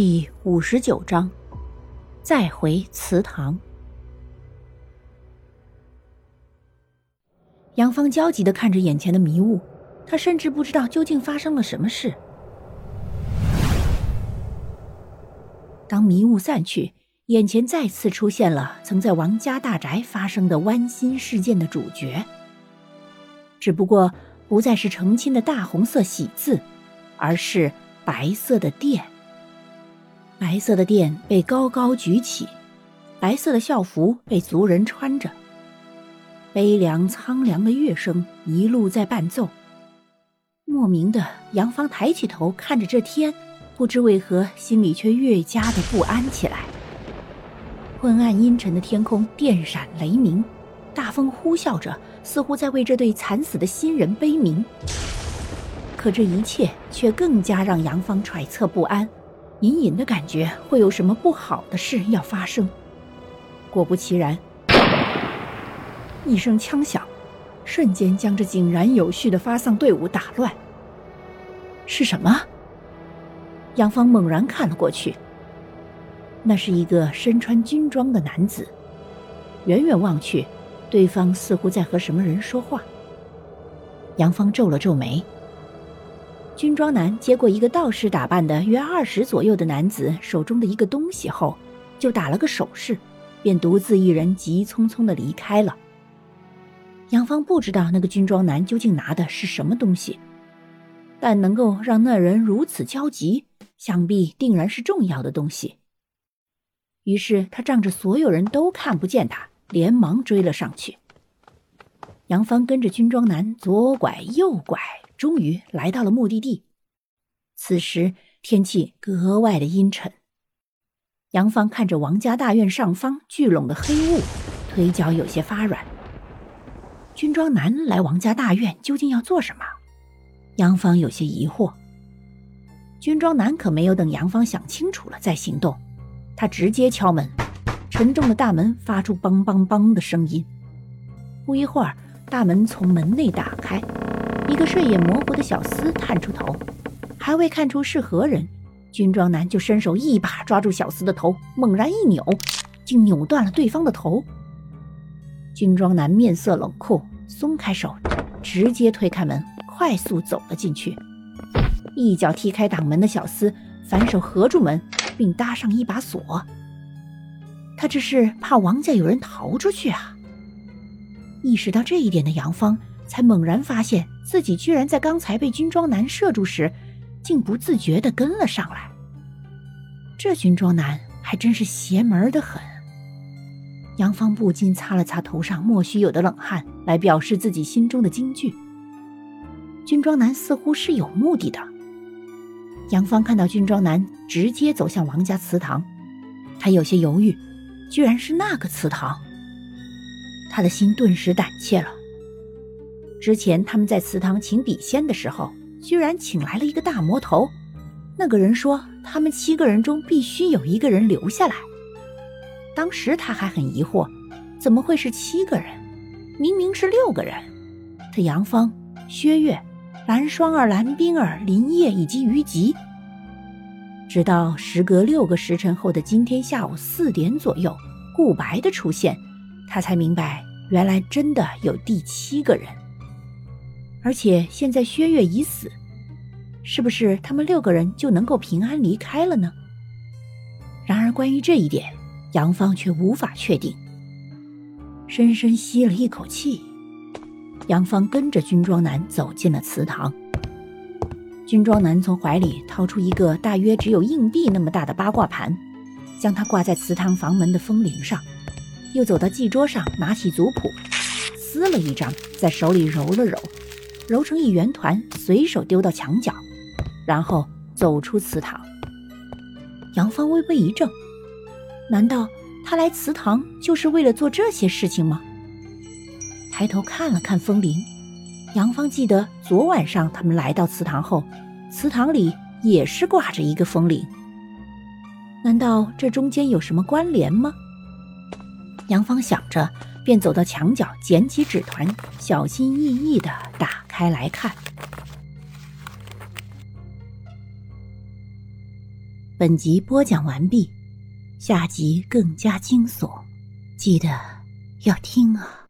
第五十九章，再回祠堂。杨芳焦急的看着眼前的迷雾，他甚至不知道究竟发生了什么事。当迷雾散去，眼前再次出现了曾在王家大宅发生的剜心事件的主角，只不过不再是成亲的大红色喜字，而是白色的殿。白色的殿被高高举起，白色的校服被族人穿着，悲凉苍凉的乐声一路在伴奏。莫名的，杨芳抬起头看着这天，不知为何心里却越加的不安起来。昏暗阴沉的天空，电闪雷鸣，大风呼啸着，似乎在为这对惨死的新人悲鸣。可这一切却更加让杨芳揣测不安。隐隐的感觉会有什么不好的事要发生。果不其然，一声枪响，瞬间将这井然有序的发丧队伍打乱。是什么？杨芳猛然看了过去，那是一个身穿军装的男子。远远望去，对方似乎在和什么人说话。杨芳皱了皱眉。军装男接过一个道士打扮的约二十左右的男子手中的一个东西后，就打了个手势，便独自一人急匆匆的离开了。杨芳不知道那个军装男究竟拿的是什么东西，但能够让那人如此焦急，想必定然是重要的东西。于是他仗着所有人都看不见他，连忙追了上去。杨芳跟着军装男左拐右拐。终于来到了目的地。此时天气格外的阴沉。杨芳看着王家大院上方聚拢的黑雾，腿脚有些发软。军装男来王家大院究竟要做什么？杨芳有些疑惑。军装男可没有等杨芳想清楚了再行动，他直接敲门。沉重的大门发出“梆梆梆”的声音。不一会儿，大门从门内打开。一个睡眼模糊的小厮探出头，还未看出是何人，军装男就伸手一把抓住小厮的头，猛然一扭，竟扭断了对方的头。军装男面色冷酷，松开手，直接推开门，快速走了进去，一脚踢开挡门的小厮，反手合住门，并搭上一把锁。他这是怕王家有人逃出去啊！意识到这一点的杨芳。才猛然发现自己居然在刚才被军装男射住时，竟不自觉地跟了上来。这军装男还真是邪门的很。杨芳不禁擦了擦头上莫须有的冷汗，来表示自己心中的惊惧。军装男似乎是有目的的。杨芳看到军装男直接走向王家祠堂，他有些犹豫，居然是那个祠堂，他的心顿时胆怯了。之前他们在祠堂请笔仙的时候，居然请来了一个大魔头。那个人说，他们七个人中必须有一个人留下来。当时他还很疑惑，怎么会是七个人？明明是六个人。他杨芳、薛月、蓝双儿、蓝冰儿、林叶以及于吉。直到时隔六个时辰后的今天下午四点左右，顾白的出现，他才明白，原来真的有第七个人。而且现在薛岳已死，是不是他们六个人就能够平安离开了呢？然而关于这一点，杨芳却无法确定。深深吸了一口气，杨芳跟着军装男走进了祠堂。军装男从怀里掏出一个大约只有硬币那么大的八卦盘，将它挂在祠堂房门的风铃上，又走到祭桌上，拿起族谱，撕了一张，在手里揉了揉。揉成一圆团，随手丢到墙角，然后走出祠堂。杨芳微微一怔，难道他来祠堂就是为了做这些事情吗？抬头看了看风铃，杨芳记得昨晚上他们来到祠堂后，祠堂里也是挂着一个风铃。难道这中间有什么关联吗？杨芳想着，便走到墙角，捡起纸团，小心翼翼地打。开来看，本集播讲完毕，下集更加惊悚，记得要听啊！